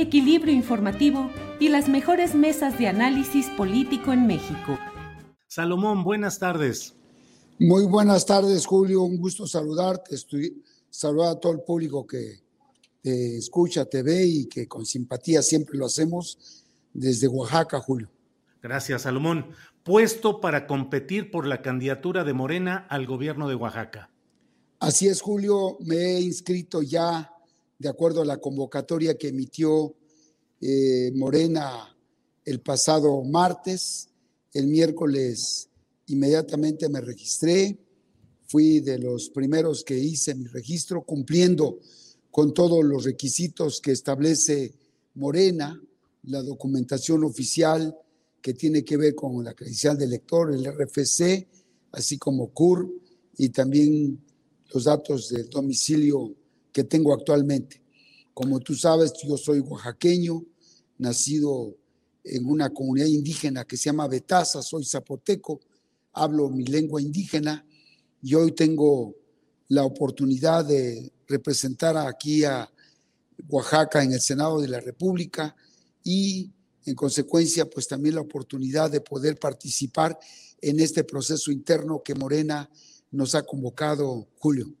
equilibrio informativo y las mejores mesas de análisis político en México. Salomón, buenas tardes. Muy buenas tardes, Julio. Un gusto saludarte. Estoy, saludar a todo el público que te escucha, te ve y que con simpatía siempre lo hacemos desde Oaxaca, Julio. Gracias, Salomón. Puesto para competir por la candidatura de Morena al gobierno de Oaxaca. Así es, Julio. Me he inscrito ya de acuerdo a la convocatoria que emitió eh, Morena el pasado martes. El miércoles inmediatamente me registré. Fui de los primeros que hice mi registro cumpliendo con todos los requisitos que establece Morena, la documentación oficial que tiene que ver con la credencial de elector, el RFC, así como CUR y también los datos del domicilio que tengo actualmente. Como tú sabes, yo soy oaxaqueño, nacido en una comunidad indígena que se llama Betaza, soy zapoteco, hablo mi lengua indígena y hoy tengo la oportunidad de representar aquí a Oaxaca en el Senado de la República y en consecuencia pues también la oportunidad de poder participar en este proceso interno que Morena nos ha convocado, Julio.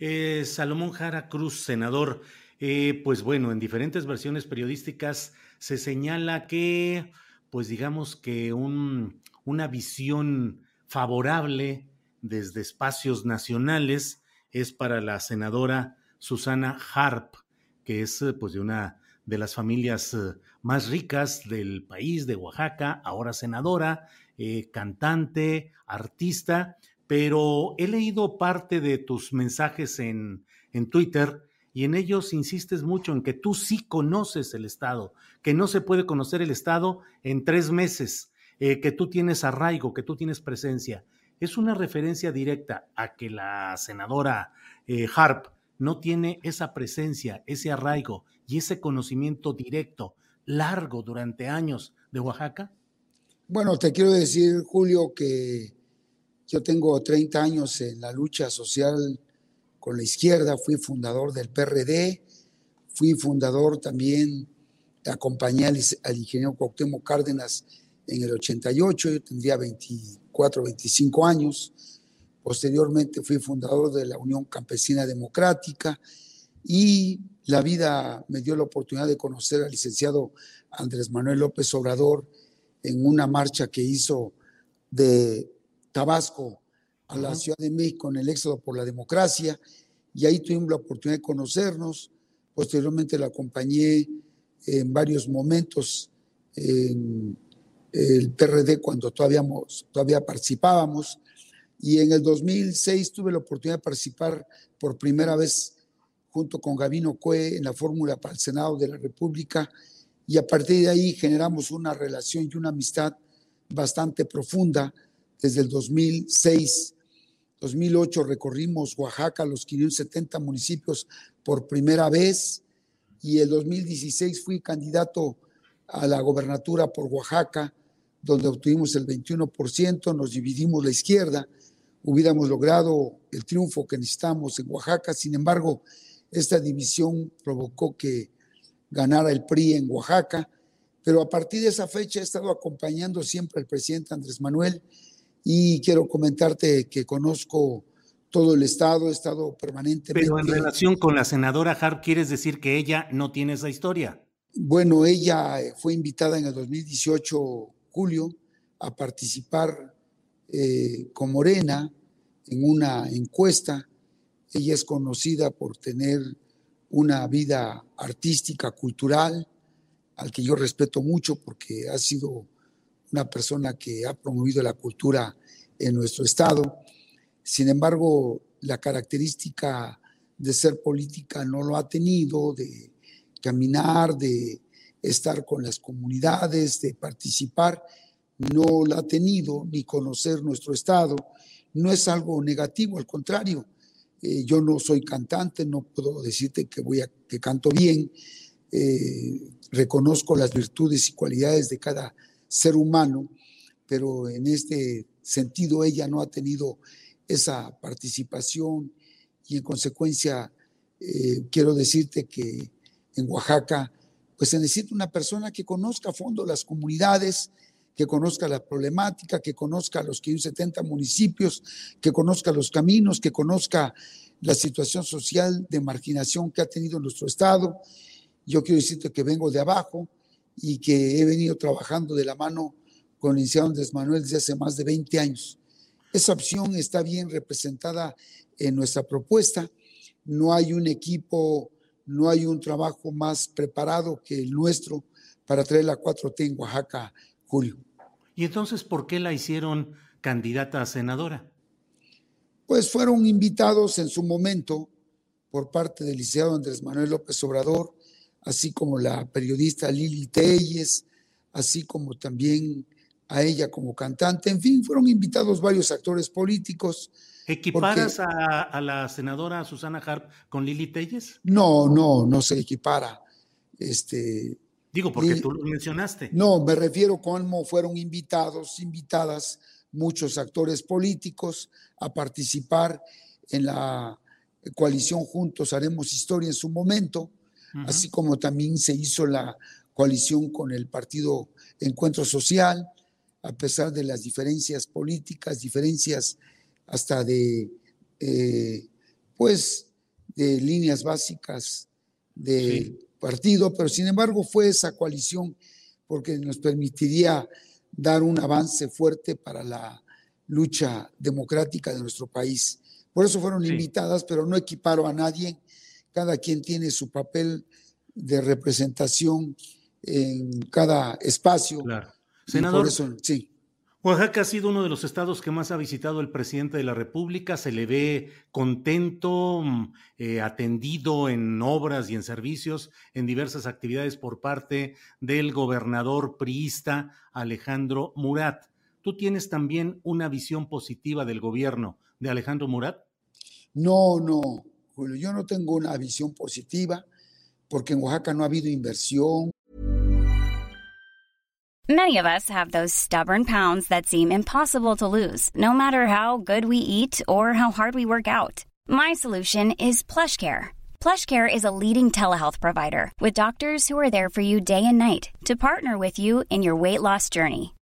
Eh, Salomón Jara Cruz, senador, eh, pues bueno, en diferentes versiones periodísticas se señala que, pues digamos que un, una visión favorable desde espacios nacionales es para la senadora Susana Harp, que es pues de una de las familias más ricas del país, de Oaxaca, ahora senadora, eh, cantante, artista, pero he leído parte de tus mensajes en, en Twitter y en ellos insistes mucho en que tú sí conoces el Estado, que no se puede conocer el Estado en tres meses, eh, que tú tienes arraigo, que tú tienes presencia. Es una referencia directa a que la senadora eh, Harp no tiene esa presencia, ese arraigo y ese conocimiento directo, largo durante años de Oaxaca? Bueno, te quiero decir, Julio, que yo tengo 30 años en la lucha social con la izquierda, fui fundador del PRD, fui fundador también, acompañé al, ingeniero Cuauhtémoc Cárdenas en el 88, yo tendría 24, 25 años. Posteriormente fui fundador de la Unión Campesina Democrática y la vida me dio la oportunidad de conocer al licenciado Andrés Manuel López Obrador en una marcha que hizo de Tabasco a la Ciudad de México en el éxodo por la democracia y ahí tuvimos la oportunidad de conocernos. Posteriormente la acompañé en varios momentos en el PRD cuando todavía, todavía participábamos. Y en el 2006 tuve la oportunidad de participar por primera vez junto con Gabino Cue en la fórmula para el Senado de la República y a partir de ahí generamos una relación y una amistad bastante profunda desde el 2006. 2008 recorrimos Oaxaca, los 570 municipios por primera vez y el 2016 fui candidato a la gobernatura por Oaxaca, donde obtuvimos el 21%, nos dividimos la izquierda, hubiéramos logrado el triunfo que necesitamos en Oaxaca, sin embargo, Esta división provocó que ganara el PRI en Oaxaca, pero a partir de esa fecha he estado acompañando siempre al presidente Andrés Manuel y quiero comentarte que conozco todo el estado, he estado permanentemente. Pero en relación con la senadora Harp, ¿quieres decir que ella no tiene esa historia? Bueno, ella fue invitada en el 2018, Julio, a participar eh, con Morena en una encuesta. Ella es conocida por tener una vida artística, cultural, al que yo respeto mucho porque ha sido una persona que ha promovido la cultura en nuestro estado. Sin embargo, la característica de ser política no lo ha tenido, de caminar, de estar con las comunidades, de participar, no la ha tenido, ni conocer nuestro estado. No es algo negativo, al contrario. Eh, yo no soy cantante, no puedo decirte que, voy a, que canto bien. Eh, reconozco las virtudes y cualidades de cada ser humano, pero en este sentido ella no ha tenido esa participación y en consecuencia eh, quiero decirte que en Oaxaca pues se necesita una persona que conozca a fondo las comunidades, que conozca la problemática, que conozca los 70 municipios, que conozca los caminos, que conozca la situación social de marginación que ha tenido nuestro Estado. Yo quiero decirte que vengo de abajo y que he venido trabajando de la mano con el licenciado Andrés Manuel desde hace más de 20 años. Esa opción está bien representada en nuestra propuesta. No hay un equipo, no hay un trabajo más preparado que el nuestro para traer la 4T en Oaxaca, Julio. ¿Y entonces por qué la hicieron candidata a senadora? Pues fueron invitados en su momento por parte del licenciado Andrés Manuel López Obrador, así como la periodista Lili Telles, así como también a ella como cantante. En fin, fueron invitados varios actores políticos. ¿Equiparas a, la senadora Susana Harp con Lili Telles? No, no, no se equipara. Este, Digo, porque tú lo mencionaste. No, me refiero a cómo fueron invitados, invitadas muchos actores políticos a participar en la coalición Juntos Haremos Historia en su momento, así como también se hizo la coalición con el partido Encuentro Social, a pesar de las diferencias políticas, diferencias hasta de, eh, pues, de líneas básicas del partido, pero sin embargo fue esa coalición porque nos permitiría dar un avance fuerte para la lucha democrática de nuestro país. Por eso fueron invitadas, pero no equiparo a nadie. Cada quien tiene su papel de representación en cada espacio. Claro. Senador, sí. Oaxaca ha sido uno de los estados que más ha visitado el presidente de la República. Se le ve contento, mm, eh, atendido en obras y en servicios, en diversas actividades por parte del gobernador priista Alejandro Murat. ¿Tú tienes también una visión positiva del gobierno de Alejandro Murat? No, no, Julio, yo no tengo una visión positiva porque en Oaxaca no ha habido inversión, Many of us have those stubborn pounds that seem impossible to lose, no matter how good we eat or how hard we work out. My solution is PlushCare. PlushCare is a leading telehealth provider with doctors who are there for you day and night to partner with you in your weight loss journey.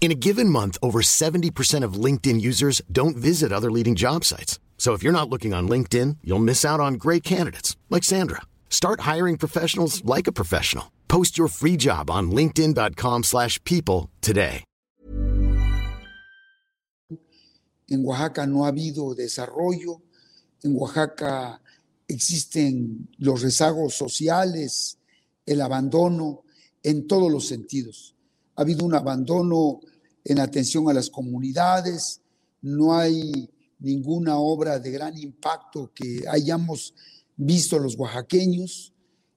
In a given month, over 70% of LinkedIn users don't visit other leading job sites. So if you're not looking on LinkedIn, you'll miss out on great candidates like Sandra. Start hiring professionals like a professional. Post your free job on linkedin.com/people today. En Oaxaca no ha habido desarrollo. En Oaxaca existen los rezagos sociales, el abandono en todos los sentidos. Ha habido un abandono en atención a las comunidades, no hay ninguna obra de gran impacto que hayamos visto los oaxaqueños.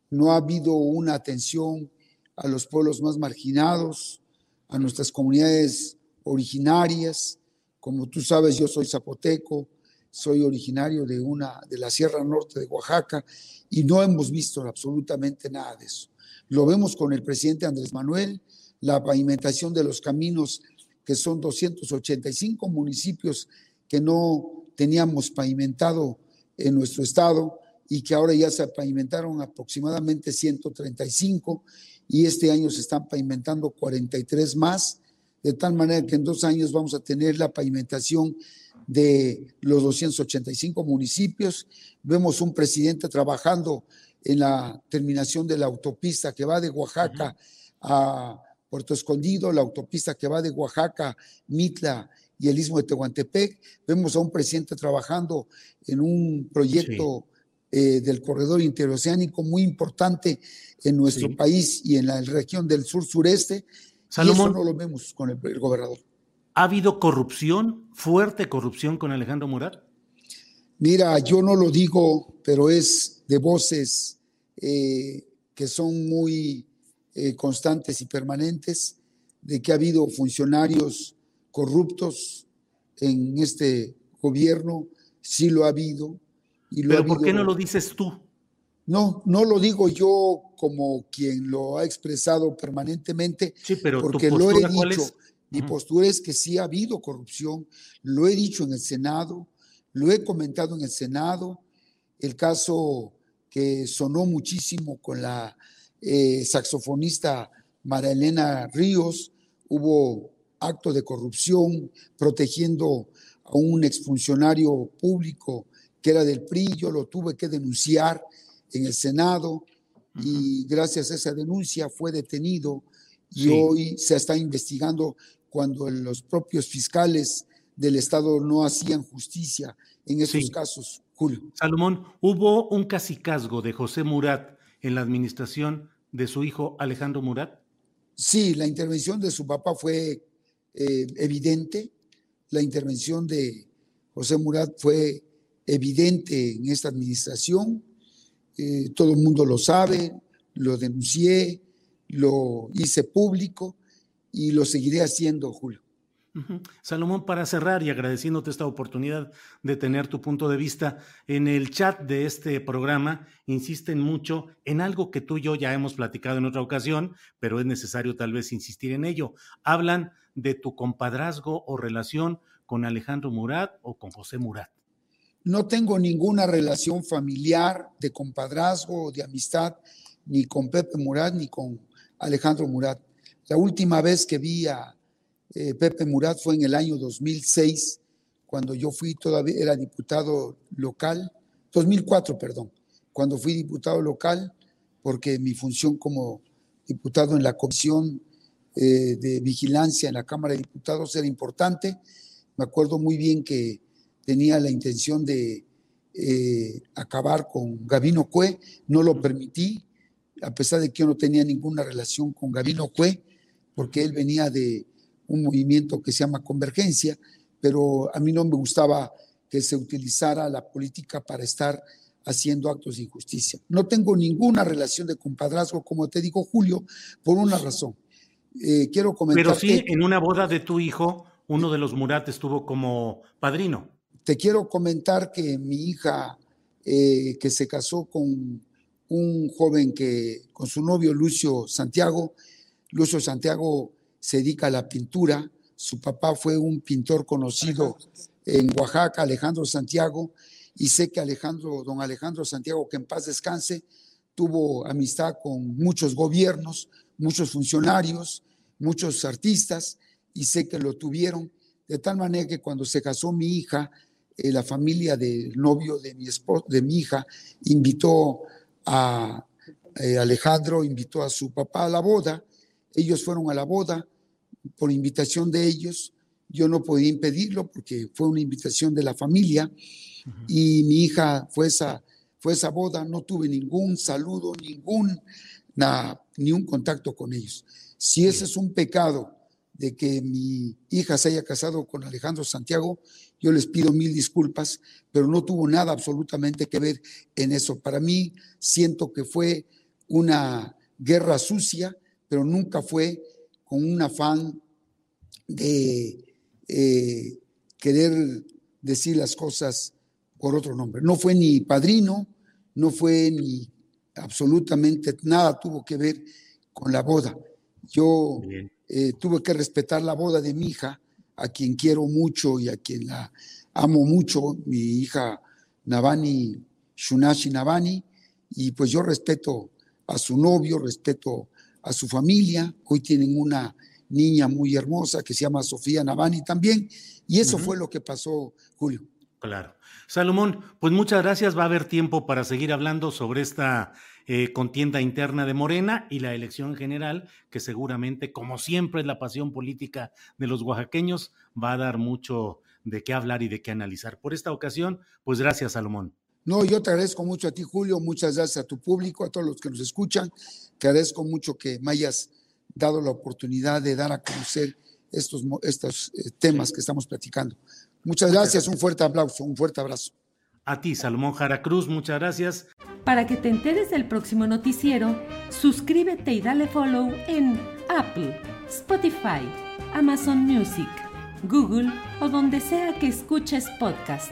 no ha habido una atención a los pueblos más marginados, a nuestras comunidades originarias. Como tú sabes, yo soy zapoteco, soy originario de una de la Sierra Norte de Oaxaca y no hemos visto absolutamente nada de eso. Lo vemos con el presidente Andrés Manuel, la pavimentación de los caminos que son 285 municipios que no teníamos pavimentado en nuestro estado y que ahora ya se pavimentaron aproximadamente 135 y este año se están pavimentando 43 más, de tal manera que en dos años vamos a tener la pavimentación de los 285 municipios. Vemos un presidente trabajando en la terminación de la autopista que va de Oaxaca a Puerto Escondido, la autopista que va de Oaxaca, Mitla y el Istmo de Tehuantepec. Vemos a un presidente trabajando en un proyecto eh, del corredor interoceánico muy importante en nuestro país y en la región del sur-sureste. Salomón, y eso no lo vemos con el, gobernador. ¿Ha habido corrupción, fuerte corrupción con Alejandro Murat? Mira, yo no lo digo, pero es de voces eh, que son muy eh, constantes y permanentes, de que ha habido funcionarios corruptos en este gobierno, sí lo ha habido. Y lo ¿Pero por qué no lo dices tú? No, no lo digo yo como quien lo ha expresado permanentemente, sí, pero porque lo he dicho. Mi postura es que sí ha habido corrupción, lo he dicho en el Senado, lo he comentado en el Senado, el caso que sonó muchísimo con la eh, saxofonista María Elena Ríos, hubo acto de corrupción protegiendo a un exfuncionario público que era del PRI, yo lo tuve que denunciar en el Senado y gracias a esa denuncia fue detenido y hoy se está investigando cuando los propios fiscales del Estado no hacían justicia en esos casos, Julio. Salomón, hubo un casicazgo de José Murat en la administración de su hijo Alejandro Murat. Sí, la intervención de su papá fue eh, evidente, la intervención de José Murat fue evidente en esta administración, eh, todo el mundo lo sabe, lo denuncié, lo hice público y lo seguiré haciendo, Julio. Salomón, para cerrar y agradeciéndote esta oportunidad de tener tu punto de vista, en el chat de este programa insisten mucho en algo que tú y yo ya hemos platicado en otra ocasión, pero es necesario tal vez insistir en ello. Hablan de tu compadrazgo o relación con Alejandro Murat o con José Murat. No tengo ninguna relación familiar de compadrazgo o de amistad ni con Pepe Murat ni con Alejandro Murat. La última vez que vi a eh, Pepe Murat fue en el año 2006, cuando yo fui todavía, era diputado local, 2004, perdón, cuando fui diputado local, porque mi función como diputado en la Comisión eh, de Vigilancia en la Cámara de Diputados era importante. Me acuerdo muy bien que tenía la intención de eh, acabar con Gabino Cue, no lo permití, a pesar de que yo no tenía ninguna relación con Gabino Cue, porque él venía de un movimiento que se llama Convergencia, pero a mí no me gustaba que se utilizara la política para estar haciendo actos de injusticia. No tengo ninguna relación de compadrazgo, como te digo, Julio, por una razón. Eh, quiero comentar. Pero sí, en una boda de tu hijo, uno de los Murat estuvo como padrino. Te quiero comentar que mi hija, eh, que se casó con un joven que, con su novio Lucio Santiago, Lucio Santiago se dedica a la pintura. Su papá fue un pintor conocido en Oaxaca, Alejandro Santiago, y sé que Alejandro, don Alejandro Santiago, que en paz descanse, tuvo amistad con muchos gobiernos, muchos funcionarios, muchos artistas, y sé que lo tuvieron, de tal manera que cuando se casó mi hija, eh, la familia del novio de mi, de mi hija invitó a eh, Alejandro, invitó a su papá a la boda, ellos fueron a la boda, por invitación de ellos. Yo no podía impedirlo porque fue una invitación de la familia y mi hija fue esa, fue esa boda, no tuve ningún saludo, ningún, ni un contacto con ellos. Si ese es un pecado de que mi hija se haya casado con Alejandro Santiago, yo les pido mil disculpas, pero no tuvo nada absolutamente que ver en eso. Para mí siento que fue una guerra sucia, pero nunca fue con un afán de eh, querer decir las cosas por otro nombre. No fue ni padrino, no fue ni absolutamente nada tuvo que ver con la boda. Yo eh, tuve que respetar la boda de mi hija, a quien quiero mucho y a quien la amo mucho, mi hija Navani, Shunashi Navani, y pues yo respeto a su novio, respeto a su familia. Hoy tienen una niña muy hermosa que se llama Sofía Navani también, y eso fue lo que pasó, Julio. Claro. Salomón, pues muchas gracias. Va a haber tiempo para seguir hablando sobre esta eh, contienda interna de Morena y la elección general, que seguramente, como siempre es la pasión política de los oaxaqueños, va a dar mucho de qué hablar y de qué analizar. Por esta ocasión, pues gracias, Salomón. No, yo te agradezco mucho a ti, Julio, muchas gracias a tu público, a todos los que nos escuchan. Te agradezco mucho que me hayas dado la oportunidad de dar a conocer estos, estos eh, temas que estamos platicando. Muchas gracias, un fuerte aplauso, un fuerte abrazo. A ti, Salomón Jara Cruz, muchas gracias. Para que te enteres del próximo noticiero, suscríbete y dale follow en Apple, Spotify, Amazon Music, Google o donde sea que escuches podcast.